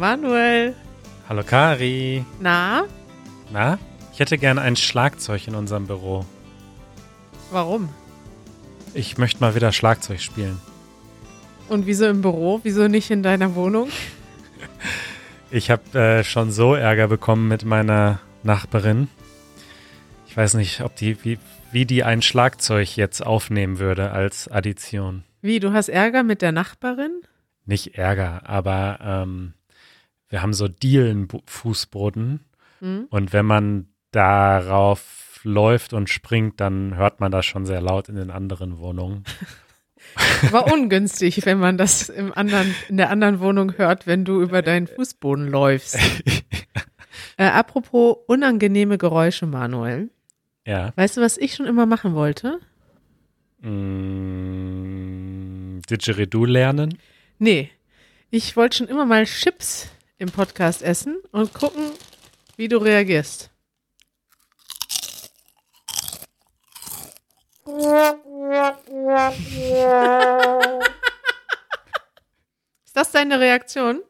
Manuel. Hallo Kari. Na, Na? Ich hätte gerne ein Schlagzeug in unserem Büro. warum? Ich möchte mal wieder Schlagzeug spielen. Und wieso im Büro? Wieso nicht in deiner Wohnung? Ich habe äh, schon so Ärger bekommen mit meiner Nachbarin. Ich weiß nicht, ob die, wie, wie die ein Schlagzeug jetzt aufnehmen würde als Addition. Wie, du hast Ärger mit der Nachbarin? Nicht Ärger, aber ähm, wir haben so Dielenfußboden Hm? und wenn man darauf läuft und springt, dann hört man das schon sehr laut in den anderen Wohnungen. War ungünstig, wenn man das im anderen, in der anderen Wohnung hört, wenn du über deinen Fußboden läufst. Äh, apropos unangenehme Geräusche, Manuel. ja. Weißt du, was ich schon immer machen wollte? Mm, Didgeridoo lernen? Nee, ich wollte schon immer mal Chips im Podcast essen und gucken, wie du reagierst. Ist das deine Reaktion?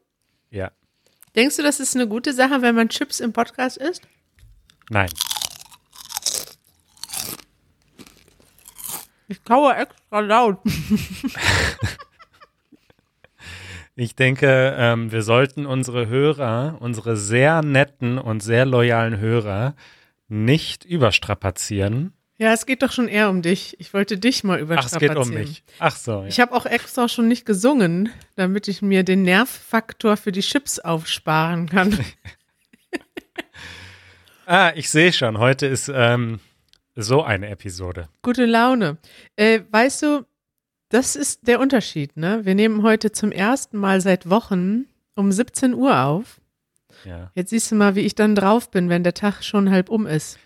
Ja. Denkst du, das ist eine gute Sache, wenn man Chips im Podcast isst? Nein. Ich kaue extra laut. Ich denke, ähm, wir sollten unsere Hörer, unsere sehr netten und sehr loyalen Hörer nicht überstrapazieren. Ja, es geht doch schon eher um dich. Ich wollte dich mal Ach, überstrapazieren. es geht um mich. Ach so. Ja. Ich habe auch extra schon nicht gesungen, damit ich mir den Nervfaktor für die Chips aufsparen kann. Ah, ich sehe schon. Heute ist ähm, so eine Episode. Gute Laune. Äh, weißt du, das ist der Unterschied, ne? Wir nehmen heute zum ersten Mal seit Wochen um 17 Uhr auf. Ja. Jetzt siehst du mal, wie ich dann drauf bin, wenn der Tag schon halb um ist.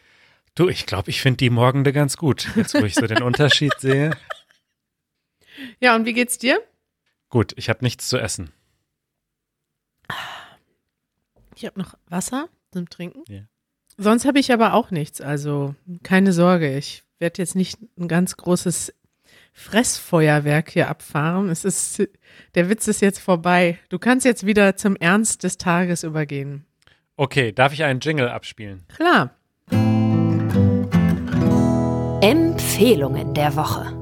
Du, ich glaube, ich finde die Morgende ganz gut. Jetzt, wo ich so den Unterschied sehe. Ja, und wie geht's dir? Gut, ich habe nichts zu essen. Ich habe noch Wasser zum Trinken. Ja. Sonst habe ich aber auch nichts. Also keine Sorge, ich werde jetzt nicht ein ganz großes Fressfeuerwerk hier abfahren. Es ist, der Witz ist jetzt vorbei. Du kannst jetzt wieder zum Ernst des Tages übergehen. Okay, darf ich einen Jingle abspielen? Klar. Empfehlungen der Woche.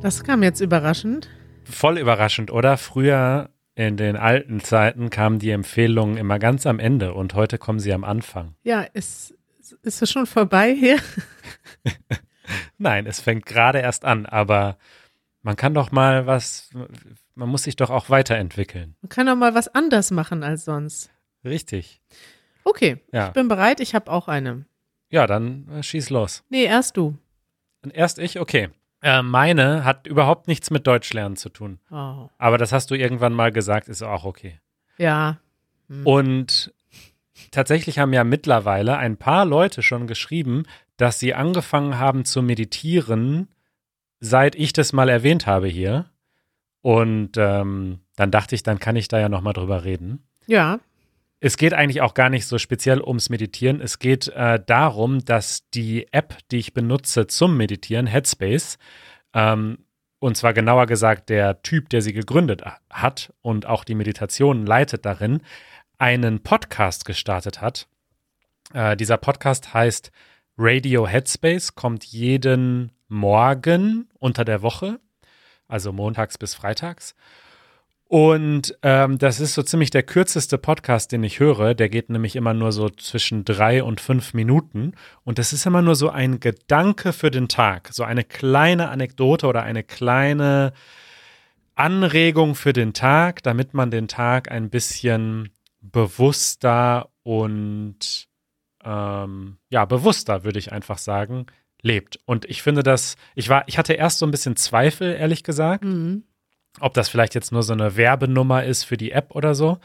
Das kam jetzt überraschend. Voll überraschend, oder? Früher in den alten Zeiten kamen die Empfehlungen immer ganz am Ende und heute kommen sie am Anfang. Ja, ist, ist es schon vorbei hier? Nein, es fängt gerade erst an, aber man kann doch mal was, man muss sich doch auch weiterentwickeln. Man kann doch mal was anders machen als sonst. Richtig. Okay, Ja. ich bin bereit. Ich habe auch eine. Ja, dann äh, schieß los. Nee, erst du. Und erst ich, okay. Äh, meine hat überhaupt nichts mit Deutschlernen zu tun. Oh. Aber das hast du irgendwann mal gesagt, ist auch okay. Ja. Und tatsächlich haben ja mittlerweile ein paar Leute schon geschrieben, dass sie angefangen haben zu meditieren, seit ich das mal erwähnt habe hier. Und ähm, dann dachte ich, dann kann ich da ja nochmal drüber reden. Ja. Es geht eigentlich auch gar nicht so speziell ums Meditieren. Es geht äh, darum, dass die App, die ich benutze zum Meditieren, Headspace, ähm, und zwar genauer gesagt der Typ, der sie gegründet hat und auch die Meditationen leitet darin, einen Podcast gestartet hat. Äh, dieser Podcast heißt Radio Headspace, kommt jeden Morgen unter der Woche, also montags bis freitags. Und ähm, das ist so ziemlich der kürzeste Podcast, den ich höre. Der geht nämlich immer nur so zwischen drei und fünf Minuten. Und das ist immer nur so ein Gedanke für den Tag. So eine kleine Anekdote oder eine kleine Anregung für den Tag, damit man den Tag ein bisschen bewusster und ähm, ja, bewusster, würde ich einfach sagen, lebt. Und ich finde das, ich war, ich hatte erst so ein bisschen Zweifel, ehrlich gesagt Mhm. ob das vielleicht jetzt nur so eine Werbenummer ist für die App oder so.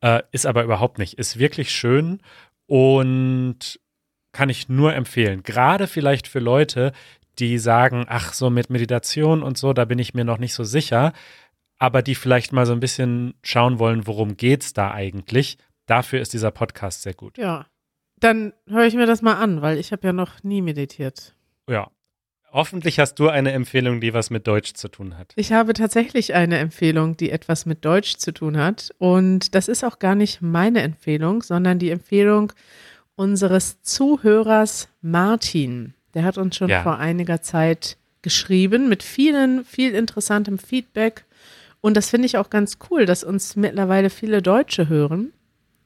Äh, ist aber überhaupt nicht. Ist wirklich schön und kann ich nur empfehlen. Gerade vielleicht für Leute, die sagen, ach, so mit Meditation und so, da bin ich mir noch nicht so sicher, aber die vielleicht mal so ein bisschen schauen wollen, worum geht's da eigentlich. Dafür ist dieser Podcast sehr gut. Ja. Dann höre ich mir das mal an, weil ich habe ja noch nie meditiert. Ja. Hoffentlich hast du eine Empfehlung, die was mit Deutsch zu tun hat. Ich habe tatsächlich eine Empfehlung, die etwas mit Deutsch zu tun hat. Und das ist auch gar nicht meine Empfehlung, sondern die Empfehlung unseres Zuhörers Martin. Der hat uns schon Ja. vor einiger Zeit geschrieben mit vielen, viel interessantem Feedback. Und das finde ich auch ganz cool, dass uns mittlerweile viele Deutsche hören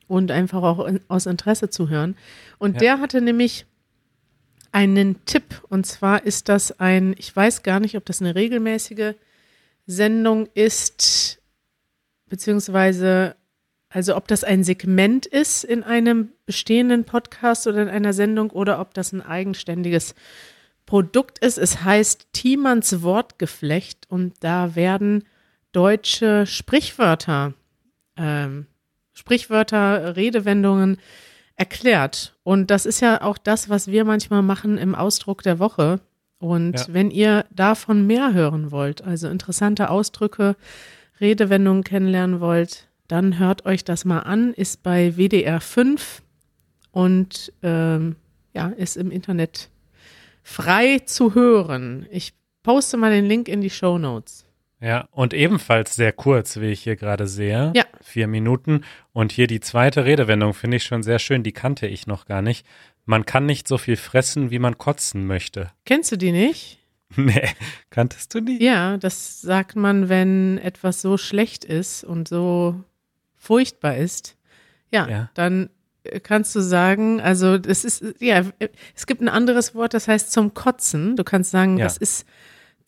und einfach auch in, aus Interesse zuhören. Und Ja. der hatte nämlich einen Tipp. Und zwar ist das ein, ich weiß gar nicht, ob das eine regelmäßige Sendung ist, beziehungsweise, also ob das ein Segment ist in einem bestehenden Podcast oder in einer Sendung oder ob das ein eigenständiges Produkt ist. Es heißt Thiemanns Wortgeflecht und da werden deutsche Sprichwörter, ähm, Sprichwörter, Redewendungen erklärt. Und das ist ja auch das, was wir manchmal machen im Ausdruck der Woche. Und Ja. wenn ihr davon mehr hören wollt, also interessante Ausdrücke, Redewendungen kennenlernen wollt, dann hört euch das mal an. Ist bei WDR 5 und ähm, ja, ist im Internet frei zu hören. Ich poste mal den Link in die Show Notes. Ja, und ebenfalls sehr kurz, wie ich hier gerade sehe. Ja. Vier Minuten. Und hier die zweite Redewendung finde ich schon sehr schön. Die kannte ich noch gar nicht. Man kann nicht so viel fressen, wie man kotzen möchte. Kennst du die nicht? Nee, kanntest du die? Ja, das sagt man, wenn etwas so schlecht ist und so furchtbar ist. Ja, Ja. dann kannst du sagen, also es ist, ja, es gibt ein anderes Wort, das heißt zum Kotzen. Du kannst sagen, Ja. das ist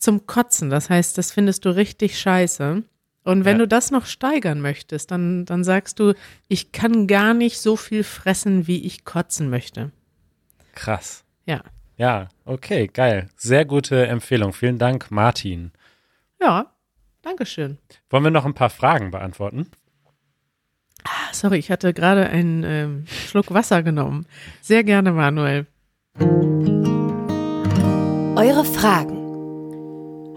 zum Kotzen. Das heißt, das findest du richtig scheiße. Und wenn Ja. du das noch steigern möchtest, dann, dann sagst du, ich kann gar nicht so viel fressen, wie ich kotzen möchte. Krass. Ja. Ja, okay, geil. Sehr gute Empfehlung. Vielen Dank, Martin. Ja, Dankeschön. Wollen wir noch ein paar Fragen beantworten? Ah, Sorry, ich hatte gerade einen ähm, Schluck Wasser genommen. Sehr gerne, Manuel. Eure Fragen.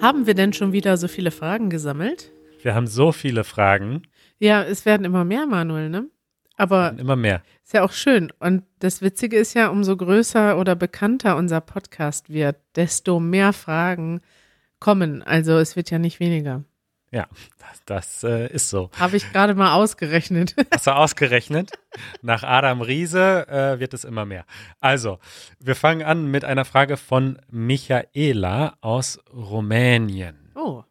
Haben wir denn schon wieder so viele Fragen gesammelt? Wir haben so viele Fragen. Ja, es werden immer mehr, Manuel, ne? Aber Immer mehr. ist ja auch schön. Und das Witzige ist ja, umso größer oder bekannter unser Podcast wird, desto mehr Fragen kommen. Also es wird ja nicht weniger. Ja, das, das äh, ist so. Habe ich gerade mal ausgerechnet. Hast du ausgerechnet? Nach Adam Riese äh, wird es immer mehr. Also, wir fangen an mit einer Frage von Michaela aus Rumänien. Oh,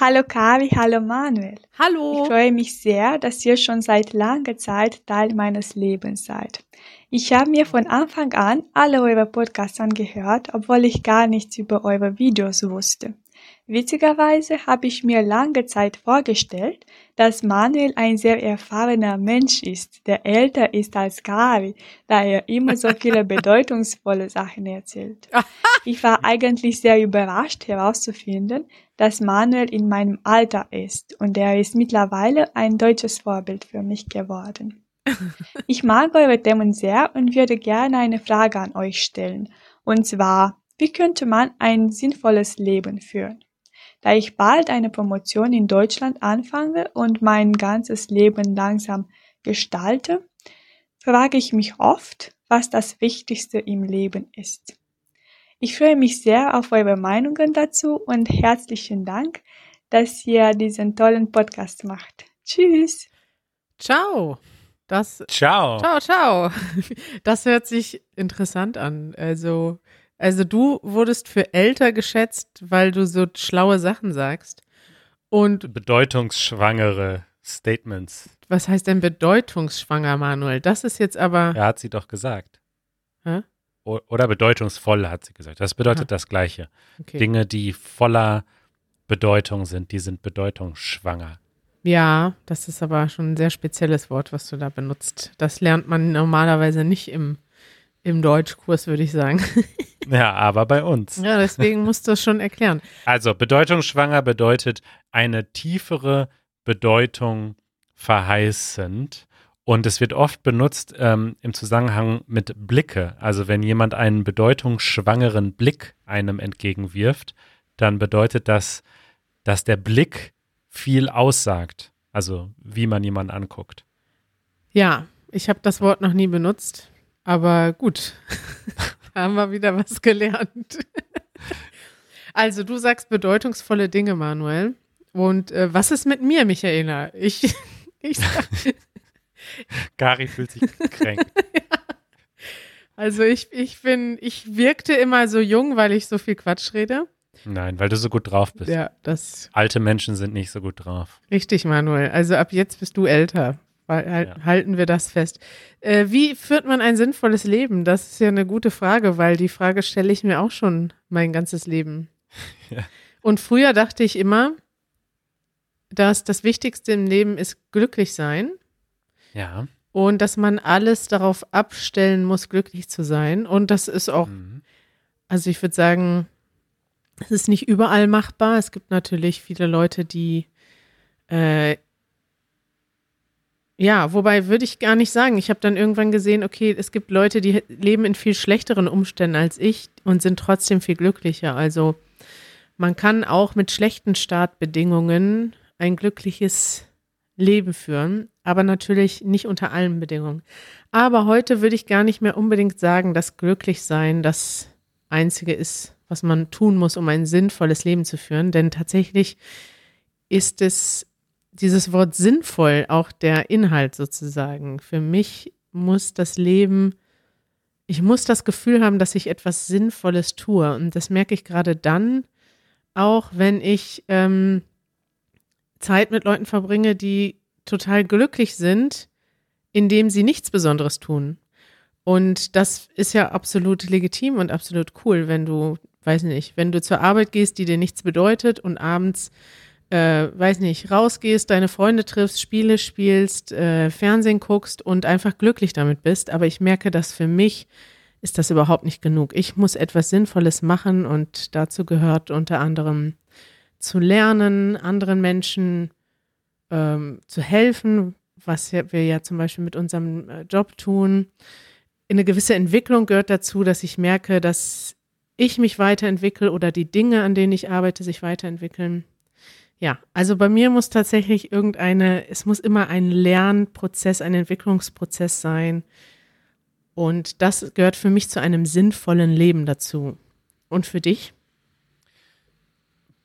Hallo Kavi, hallo Manuel. Ich hallo. freue mich sehr, dass ihr schon seit langer Zeit Teil meines Lebens seid. Ich habe mir von Anfang an alle eure Podcasts angehört, obwohl ich gar nichts über eure Videos wusste. Witzigerweise habe ich mir lange Zeit vorgestellt, dass Manuel ein sehr erfahrener Mensch ist, der älter ist als Kavi, da er immer so viele bedeutungsvolle Sachen erzählt. Ich war eigentlich sehr überrascht herauszufinden, dass Manuel in meinem Alter ist und er ist mittlerweile ein deutsches Vorbild für mich geworden. Ich mag eure Themen sehr und würde gerne eine Frage an euch stellen. Und zwar, wie könnte man ein sinnvolles Leben führen? Da ich bald eine Promotion in Deutschland anfange und mein ganzes Leben langsam gestalte, frage ich mich oft, was das Wichtigste im Leben ist. Ich freue mich sehr auf eure Meinungen dazu und herzlichen Dank, dass ihr diesen tollen Podcast macht. Tschüss! Ciao. Das, Ciao. ciao, ciao. Das hört sich interessant an. Also, also du wurdest für älter geschätzt, weil du so schlaue Sachen sagst. Und Bedeutungsschwangere Statements. was heißt denn bedeutungsschwanger, Manuel? Das ist jetzt aber. Ja, hat sie doch gesagt. Hä? Oder bedeutungsvoll, hat sie gesagt. Das bedeutet Ah. das Gleiche. Okay. Dinge, die voller Bedeutung sind, die sind bedeutungsschwanger. Ja, das ist aber schon ein sehr spezielles Wort, was du da benutzt. Das lernt man normalerweise nicht im, im Deutschkurs, würde ich sagen. Ja, aber bei uns. Ja, deswegen musst du es schon erklären. Also bedeutungsschwanger bedeutet eine tiefere Bedeutung verheißend. Und es wird oft benutzt ähm, im Zusammenhang mit Blicke. Also wenn jemand einen bedeutungsschwangeren Blick einem entgegenwirft, dann bedeutet das, dass der Blick viel aussagt. Also wie man jemanden anguckt. Ja, ich habe das Wort noch nie benutzt, aber gut. haben wir wieder was gelernt. Also du sagst bedeutungsvolle Dinge, Manuel. Und äh, was ist mit mir, Michaela? Ich, ich sag, Gary fühlt sich gekränkt. also ich, ich bin, ich wirkte immer so jung, weil ich so viel Quatsch rede. Nein, weil du so gut drauf bist. Ja, das Alte Menschen sind nicht so gut drauf. richtig, Manuel. Also ab jetzt bist du älter. Halt, Ja. Halten wir das fest. Äh, wie führt man ein sinnvolles Leben? Das ist ja eine gute Frage, weil die Frage stelle ich mir auch schon mein ganzes Leben. Ja. Und früher dachte ich immer, dass das Wichtigste im Leben ist glücklich sein. Ja. und dass man alles darauf abstellen muss, glücklich zu sein. Und das ist auch, Mhm. also ich würde sagen, es ist nicht überall machbar. Es gibt natürlich viele Leute, die, äh, ja, wobei würde ich gar nicht sagen. Ich habe dann irgendwann gesehen, okay, es gibt Leute, die leben in viel schlechteren Umständen als ich und sind trotzdem viel glücklicher. Also man kann auch mit schlechten Startbedingungen ein glückliches Leben führen, aber natürlich nicht unter allen Bedingungen. Aber heute würde ich gar nicht mehr unbedingt sagen, dass glücklich sein das Einzige ist, was man tun muss, um ein sinnvolles Leben zu führen. Denn tatsächlich ist es dieses Wort sinnvoll auch der Inhalt sozusagen. Für mich muss das Leben, ich muss das Gefühl haben, dass ich etwas Sinnvolles tue. Und das merke ich gerade dann, auch wenn ich ähm, Zeit mit Leuten verbringe, die total glücklich sind, indem sie nichts Besonderes tun. Und das ist ja absolut legitim und absolut cool, wenn du, weiß nicht, wenn du zur Arbeit gehst, die dir nichts bedeutet und abends, äh, weiß nicht, rausgehst, deine Freunde triffst, Spiele spielst, äh, Fernsehen guckst und einfach glücklich damit bist. Aber ich merke, dass für mich ist das überhaupt nicht genug. Ich muss etwas Sinnvolles machen und dazu gehört unter anderem zu lernen, anderen Menschen ähm, zu helfen, was wir ja zum Beispiel mit unserem äh, Job tun. Eine gewisse Entwicklung gehört dazu, dass ich merke, dass ich mich weiterentwickle oder die Dinge, an denen ich arbeite, sich weiterentwickeln. Ja, also bei mir muss tatsächlich irgendeine, es muss immer ein Lernprozess, ein Entwicklungsprozess sein. Und das gehört für mich zu einem sinnvollen Leben dazu. Und für dich?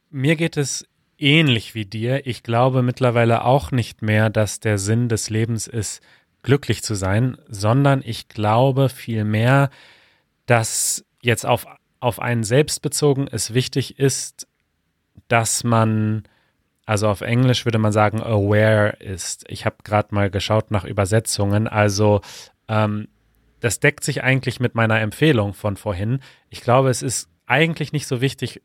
Mir geht es ähnlich wie dir. Ich glaube mittlerweile auch nicht mehr, dass der Sinn des Lebens ist, glücklich zu sein, sondern ich glaube vielmehr, dass jetzt auf, auf einen selbst bezogen es wichtig ist, dass man, also auf Englisch würde man sagen, aware ist. Ich habe gerade mal geschaut nach Übersetzungen. Also ähm, das deckt sich eigentlich mit meiner Empfehlung von vorhin. Ich glaube, es ist eigentlich nicht so wichtig,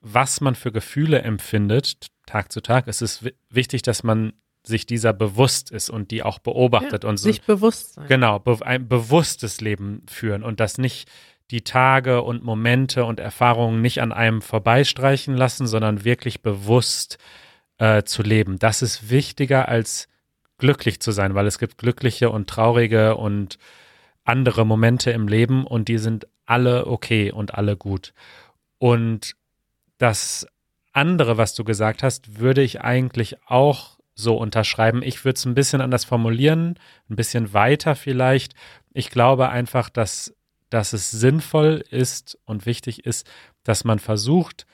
was man für Gefühle empfindet, Tag zu Tag. Es ist wi- wichtig, dass man sich dieser bewusst ist und die auch beobachtet und so. Sich bewusst sein. Genau, be ein bewusstes Leben führen und das nicht die Tage und Momente und Erfahrungen nicht an einem vorbeistreichen lassen, sondern wirklich bewusst äh, zu leben. Das ist wichtiger als glücklich zu sein, weil es gibt glückliche und traurige und andere Momente im Leben und die sind alle okay und alle gut. Und das andere, was du gesagt hast, würde ich eigentlich auch so unterschreiben. Ich würde es ein bisschen anders formulieren, ein bisschen weiter vielleicht. Ich glaube einfach, dass, dass es sinnvoll ist und wichtig ist, dass man versucht,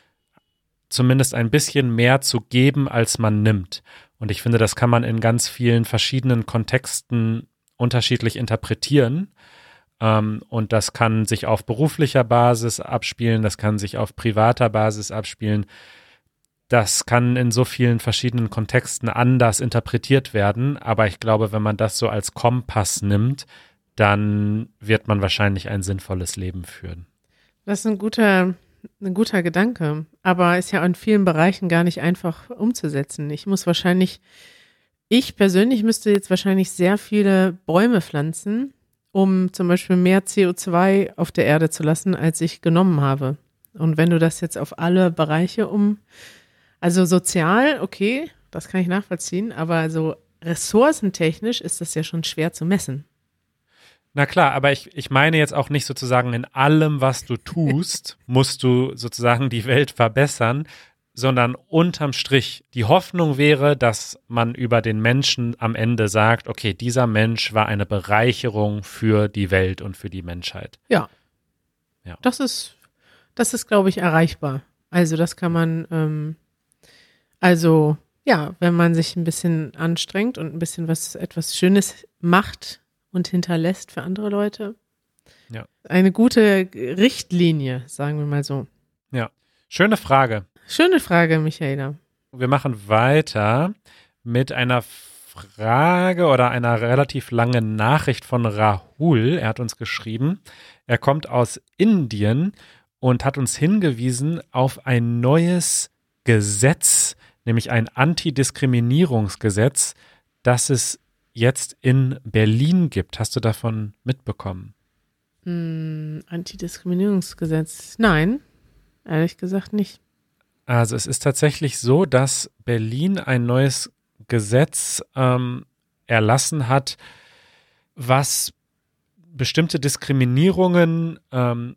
zumindest ein bisschen mehr zu geben, als man nimmt. Und ich finde, das kann man in ganz vielen verschiedenen Kontexten unterschiedlich interpretieren. Ähm, und das kann sich auf beruflicher Basis abspielen, das kann sich auf privater Basis abspielen. Das kann in so vielen verschiedenen Kontexten anders interpretiert werden. Aber ich glaube, wenn man das so als Kompass nimmt, dann wird man wahrscheinlich ein sinnvolles Leben führen. Das ist ein guter, ein guter Gedanke, aber ist ja in vielen Bereichen gar nicht einfach umzusetzen. Ich muss wahrscheinlich, ich persönlich müsste jetzt wahrscheinlich sehr viele Bäume pflanzen, um zum Beispiel mehr CO2 auf der Erde zu lassen, als ich genommen habe. Und wenn du das jetzt auf alle Bereiche um, also sozial, okay, das kann ich nachvollziehen, aber so ressourcentechnisch ist das ja schon schwer zu messen. Na klar, aber ich, ich meine jetzt auch nicht sozusagen in allem, was du tust, musst du sozusagen die Welt verbessern, sondern unterm Strich. Die Hoffnung wäre, dass man über den Menschen am Ende sagt, okay, dieser Mensch war eine Bereicherung für die Welt und für die Menschheit. Ja. Ja. Das ist, das ist, glaube ich, erreichbar. Also das kann man, ähm, also ja, wenn man sich ein bisschen anstrengt und ein bisschen was, etwas Schönes macht und hinterlässt für andere Leute. Ja. Eine gute Richtlinie, sagen wir mal so. Ja. Schöne Frage. Schöne Frage, Michaela. Wir machen weiter mit einer Frage oder einer relativ langen Nachricht von Rahul. Er hat uns geschrieben, er kommt aus Indien und hat uns hingewiesen auf ein neues Gesetz, nämlich ein Antidiskriminierungsgesetz, das es jetzt in Berlin gibt. Hast du davon mitbekommen? Hm, Antidiskriminierungsgesetz. Nein, ehrlich gesagt nicht. Also es ist tatsächlich so, dass Berlin ein neues Gesetz ähm, erlassen hat, was bestimmte Diskriminierungen ähm,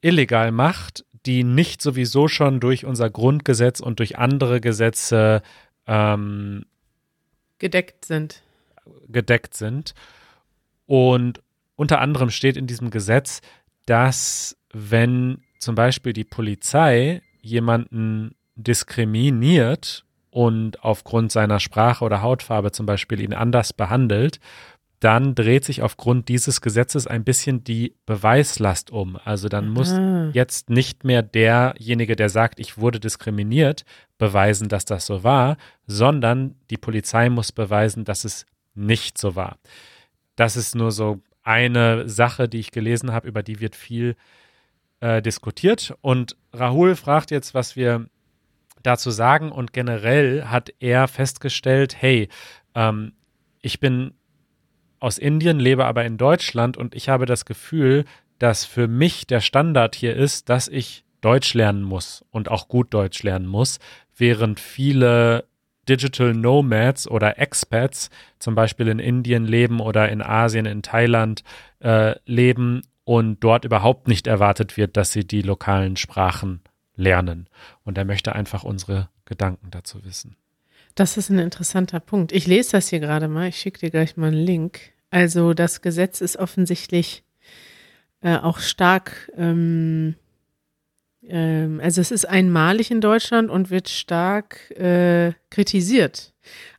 illegal macht, die nicht sowieso schon durch unser Grundgesetz und durch andere Gesetze ähm, gedeckt sind. Gedeckt sind. Und unter anderem steht in diesem Gesetz, dass wenn zum Beispiel die Polizei jemanden diskriminiert und aufgrund seiner Sprache oder Hautfarbe zum Beispiel ihn anders behandelt, dann dreht sich aufgrund dieses Gesetzes ein bisschen die Beweislast um. Also dann muss Ah. jetzt nicht mehr derjenige, der sagt, ich wurde diskriminiert, beweisen, dass das so war, sondern die Polizei muss beweisen, dass es nicht so war. Das ist nur so eine Sache, die ich gelesen habe, über die wird viel äh, diskutiert. Und Rahul fragt jetzt, was wir dazu sagen. Und generell hat er festgestellt, hey, ähm, ich bin aus Indien, lebe aber in Deutschland und ich habe das Gefühl, dass für mich der Standard hier ist, dass ich Deutsch lernen muss und auch gut Deutsch lernen muss, während viele Digital Nomads oder Expats zum Beispiel in Indien leben oder in Asien, in Thailand äh, leben und dort überhaupt nicht erwartet wird, dass sie die lokalen Sprachen lernen. Und er möchte einfach unsere Gedanken dazu wissen. Das ist ein interessanter Punkt. Ich lese das hier gerade mal. Ich schicke dir gleich mal einen Link. Also das Gesetz ist offensichtlich äh, auch stark, ähm, ähm, also es ist einmalig in Deutschland und wird stark äh, kritisiert.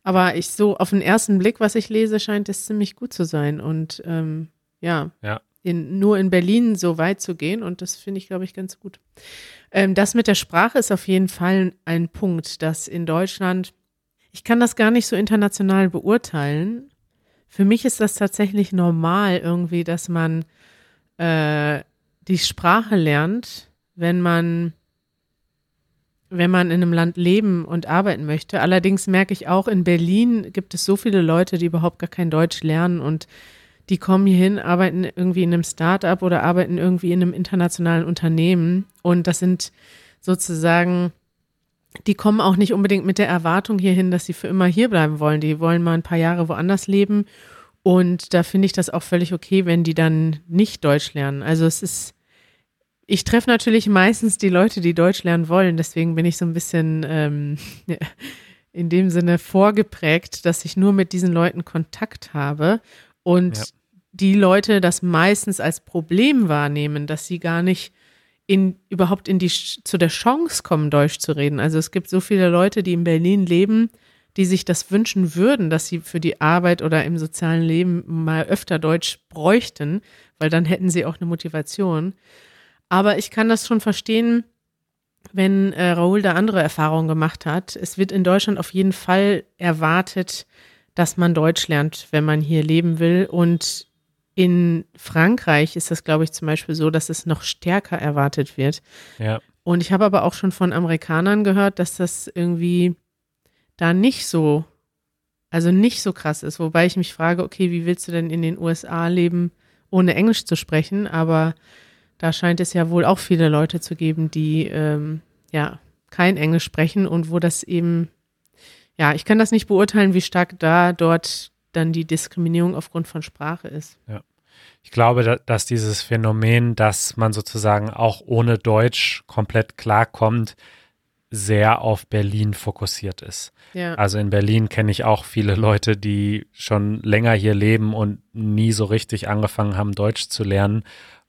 Aber ich so auf den ersten Blick, was ich lese, scheint es ziemlich gut zu sein. Und ähm, ja, Ja. in, nur in Berlin so weit zu gehen und das finde ich, glaube ich, ganz gut. Ähm, das mit der Sprache ist auf jeden Fall ein Punkt, dass in Deutschland, ich kann das gar nicht so international beurteilen. Für mich ist das tatsächlich normal irgendwie, dass man äh, die Sprache lernt, wenn man wenn man in einem Land leben und arbeiten möchte. Allerdings merke ich auch, in Berlin gibt es so viele Leute, die überhaupt gar kein Deutsch lernen und die kommen hierhin, arbeiten irgendwie in einem Start-up oder arbeiten irgendwie in einem internationalen Unternehmen. Und das sind sozusagen, die kommen auch nicht unbedingt mit der Erwartung hierhin, dass sie für immer hier bleiben wollen. Die wollen mal ein paar Jahre woanders leben. Und da finde ich das auch völlig okay, wenn die dann nicht Deutsch lernen. Also es ist, ich treffe natürlich meistens die Leute, die Deutsch lernen wollen. Deswegen bin ich so ein bisschen ähm, in dem Sinne vorgeprägt, dass ich nur mit diesen Leuten Kontakt habe und Ja. die Leute das meistens als Problem wahrnehmen, dass sie gar nicht in, überhaupt in die, zu der Chance kommen, Deutsch zu reden. Also es gibt so viele Leute, die in Berlin leben, die sich das wünschen würden, dass sie für die Arbeit oder im sozialen Leben mal öfter Deutsch bräuchten, weil dann hätten sie auch eine Motivation. Aber ich kann das schon verstehen, wenn äh, Raoul da andere Erfahrungen gemacht hat. Es wird in Deutschland auf jeden Fall erwartet, dass man Deutsch lernt, wenn man hier leben will. Und in Frankreich ist das, glaube ich, zum Beispiel so, dass es noch stärker erwartet wird. Ja. Und ich habe aber auch schon von Amerikanern gehört, dass das irgendwie da nicht so, also nicht so krass ist. Wobei ich mich frage, okay, wie willst du denn in den USA leben, ohne Englisch zu sprechen? Aber da scheint es ja wohl auch viele Leute zu geben, die ähm, ja kein Englisch sprechen und wo das eben, ja, ich kann das nicht beurteilen, wie stark da dort dann die Diskriminierung aufgrund von Sprache ist. Ich glaube, da- dass dieses Phänomen, dass man sozusagen auch ohne Deutsch komplett klarkommt, sehr auf Berlin fokussiert ist. Ja. Also in Berlin kenne ich auch viele Leute, die schon länger hier leben und nie so richtig angefangen haben, Deutsch zu lernen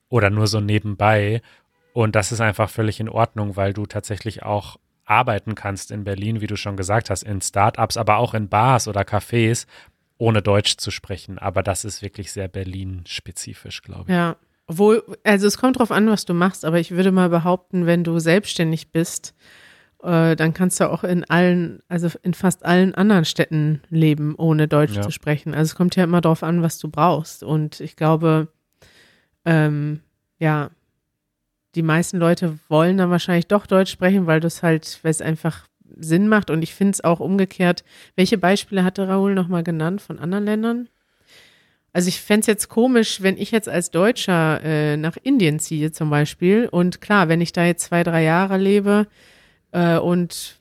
oder nur so nebenbei. Und das ist einfach völlig in Ordnung, weil du tatsächlich auch arbeiten kannst in Berlin, wie du schon gesagt hast, in Startups, aber auch in Bars oder Cafés, ohne Deutsch zu sprechen. Aber das ist wirklich sehr Berlin-spezifisch, glaube ich. Ja, obwohl, also es kommt drauf an, was du machst, aber ich würde mal behaupten, wenn du selbstständig bist, äh, dann kannst du auch in allen, also in fast allen anderen Städten leben, ohne Deutsch Ja. zu sprechen. Also es kommt ja immer drauf an, was du brauchst. Und ich glaube, ähm, ja, die meisten Leute wollen dann wahrscheinlich doch Deutsch sprechen, weil das halt, weil es einfach Sinn macht. Und ich finde es auch umgekehrt. Welche Beispiele hatte Raoul nochmal genannt von anderen Ländern? Also ich fände es jetzt komisch, wenn ich jetzt als Deutscher äh, nach Indien ziehe zum Beispiel. Und klar, wenn ich da jetzt zwei, drei Jahre lebe äh, und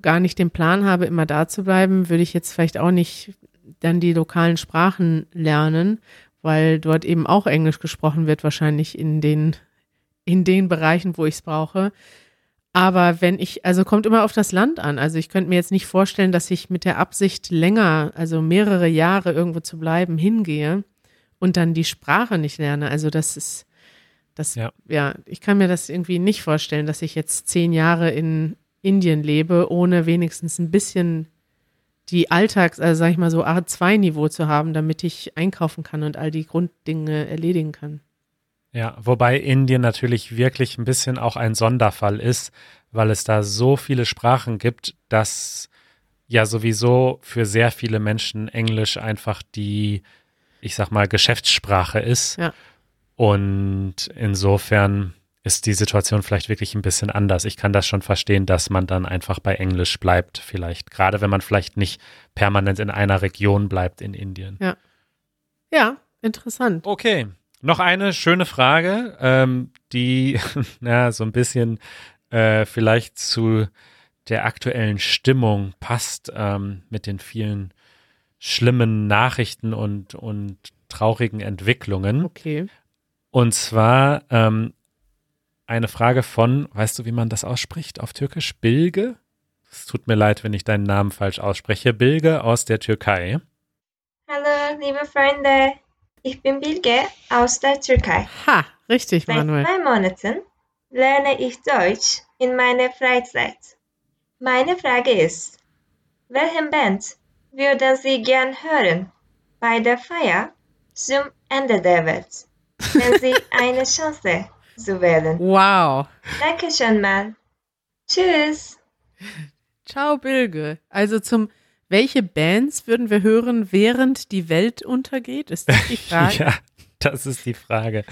gar nicht den Plan habe, immer da zu bleiben, würde ich jetzt vielleicht auch nicht dann die lokalen Sprachen lernen, weil dort eben auch Englisch gesprochen wird, wahrscheinlich in den, in den Bereichen, wo ich es brauche. Aber wenn ich, also kommt immer auf das Land an. Also ich könnte mir jetzt nicht vorstellen, dass ich mit der Absicht länger, also mehrere Jahre irgendwo zu bleiben, hingehe und dann die Sprache nicht lerne. Also das ist, das, ja. Ja. ich kann mir das irgendwie nicht vorstellen, dass ich jetzt zehn Jahre in Indien lebe, ohne wenigstens ein bisschen die Alltags, also sag ich mal so A2-Niveau zu haben, damit ich einkaufen kann und all die Grunddinge erledigen kann. Ja, wobei Indien natürlich wirklich ein bisschen auch ein Sonderfall ist, weil es da so viele Sprachen gibt, dass ja sowieso für sehr viele Menschen Englisch einfach die, ich sag mal, Geschäftssprache ist. Ja. Und insofern ist die Situation vielleicht wirklich ein bisschen anders. Ich kann das schon verstehen, dass man dann einfach bei Englisch bleibt, vielleicht. Gerade wenn man vielleicht nicht permanent in einer Region bleibt in Indien. Ja, interessant. Okay. Noch eine schöne Frage, ähm, die na, so ein bisschen äh, vielleicht zu der aktuellen Stimmung passt ähm, mit den vielen schlimmen Nachrichten und, und traurigen Entwicklungen. Okay. Und zwar ähm, eine Frage von, weißt du, wie man das ausspricht auf Türkisch? Bilge? Es tut mir leid, wenn ich deinen Namen falsch ausspreche. Bilge aus der Türkei. Hallo, liebe Freunde. Ich bin Bilge aus der Türkei. Ha, richtig, Seit Manuel. zwei Monaten lerne ich Deutsch in meiner Freizeit. Meine Frage ist, welche Band würden Sie gern hören bei der Feier zum Ende der Welt, wenn Sie eine Chance zu wählen? Wow. Dankeschön mal. Tschüss. Ciao, Bilge. Also zum, welche Bands würden wir hören, während die Welt untergeht? Ist das die Frage? Ja, das ist die Frage.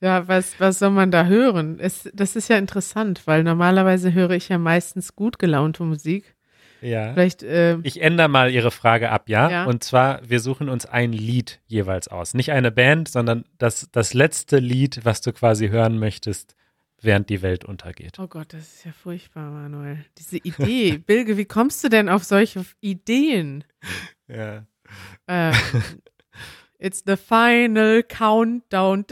Ja, was, was soll man da hören? Es, das ist ja interessant, weil normalerweise höre ich ja meistens gut gelaunte Musik. Ja. Vielleicht, äh, Ich ändere mal Ihre Frage ab, ja? Ja. Und zwar, wir suchen uns ein Lied jeweils aus. Nicht eine Band, sondern das, das letzte Lied, was du quasi hören möchtest, während die Welt untergeht. oh Gott, das ist ja furchtbar, Manuel. Diese Idee. Bilge, wie kommst du denn auf solche Ideen? Ja. Äh, it's the final countdown.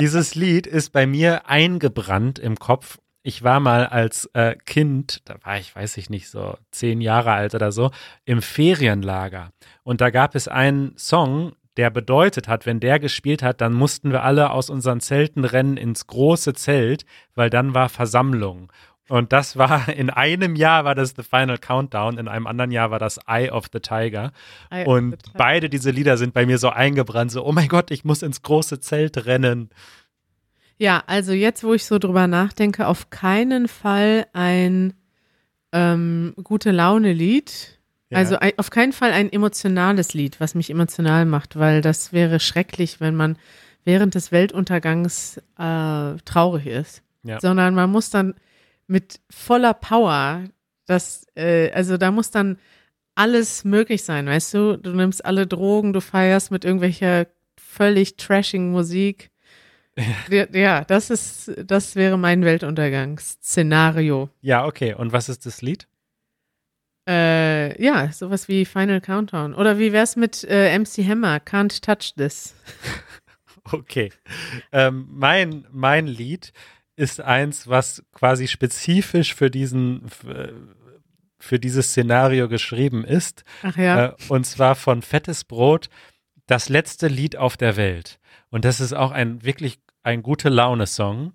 Dieses Lied ist bei mir eingebrannt im Kopf. Ich war mal als äh, Kind, da war ich, weiß ich nicht, so zehn Jahre alt oder so, im Ferienlager. Und da gab es einen Song, der bedeutet hat, wenn der gespielt hat, dann mussten wir alle aus unseren Zelten rennen ins große Zelt, weil dann war Versammlung. Und das war, in einem Jahr war das The Final Countdown, in einem anderen Jahr war das Eye of the Tiger. Eye Und the Tiger. beide diese Lieder sind bei mir so eingebrannt, so, oh mein Gott, ich muss ins große Zelt rennen. Ja, also jetzt, wo ich so drüber nachdenke, auf keinen Fall ein ähm, gute Laune-Lied. Ja. Also ein, auf keinen Fall ein emotionales Lied, was mich emotional macht, weil das wäre schrecklich, wenn man während des Weltuntergangs äh, traurig ist. Ja. Sondern man muss dann mit voller Power, das, äh, also da muss dann alles möglich sein, weißt du? Du nimmst alle Drogen, du feierst mit irgendwelcher völlig trashing Musik. Ja, das ist, das wäre mein Weltuntergangsszenario. Ja, okay. Und was ist das Lied? Äh, ja, sowas wie Final Countdown. Oder wie wär's mit äh, MC Hammer? Can't touch this. Okay. Ähm, mein, mein Lied ist eins, was quasi spezifisch für diesen, für, für dieses Szenario geschrieben ist. Ach ja. Äh, und zwar von Fettes Brot, Das letzte Lied auf der Welt. Und das ist auch ein wirklich ein gute Laune-Song.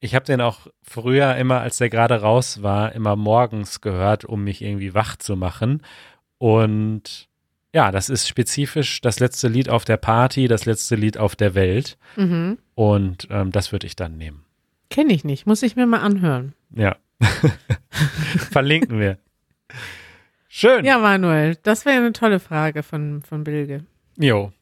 Ich habe den auch früher immer, als der gerade raus war, immer morgens gehört, um mich irgendwie wach zu machen. Und ja, das ist spezifisch das letzte Lied auf der Party, das letzte Lied auf der Welt. Mhm. Und ähm, das würde ich dann nehmen. Kenne ich nicht, muss ich mir mal anhören. Ja. Verlinken wir. Schön. Ja, Manuel, das wäre eine tolle Frage von, von Bilge. Jo.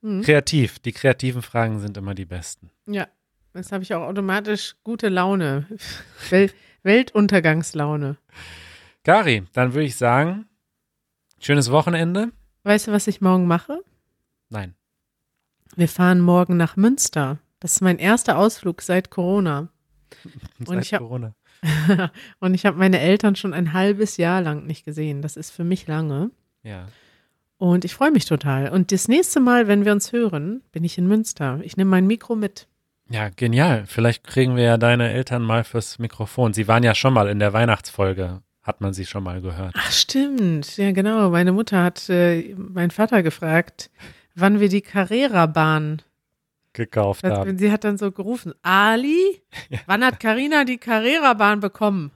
Mhm. Kreativ. Die kreativen Fragen sind immer die besten. Ja, jetzt habe ich auch automatisch gute Laune. Wel Weltuntergangslaune. Gari, dann würde ich sagen, schönes Wochenende. Weißt du, was ich morgen mache? Nein. Wir fahren morgen nach Münster. Das ist mein erster Ausflug seit Corona. Seit ich hab- Corona. Und ich habe meine Eltern schon ein halbes Jahr lang nicht gesehen. Das ist für mich lange. Ja. Und ich freue mich total. Und das nächste Mal, wenn wir uns hören, bin ich in Münster. Ich nehme mein Mikro mit. Ja, genial. Vielleicht kriegen wir ja deine Eltern mal fürs Mikrofon. Sie waren ja schon mal in der Weihnachtsfolge, hat man sie schon mal gehört. Ach, stimmt. Ja, genau. Meine Mutter hat äh, meinen Vater gefragt, wann wir die Carrera-Bahn. Gekauft haben. Sie hat dann so gerufen: Ali, wann hat Karina die Carrera-Bahn bekommen?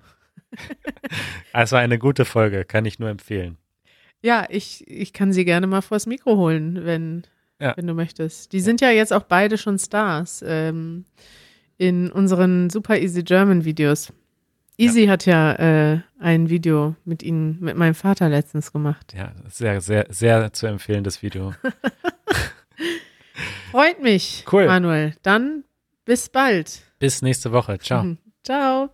Also eine gute Folge, kann ich nur empfehlen. Ja, ich, ich kann sie gerne mal vors Mikro holen, wenn, Ja. wenn du möchtest. Die sind ja jetzt auch beide schon Stars ähm, in unseren Super Easy German Videos. Easy hat ja äh, ein Video mit ihnen, mit meinem Vater letztens gemacht. Ja, sehr, sehr, sehr zu empfehlendes Video. Freut mich, Cool. Manuel. Dann bis bald. Bis nächste Woche. Ciao. Ciao.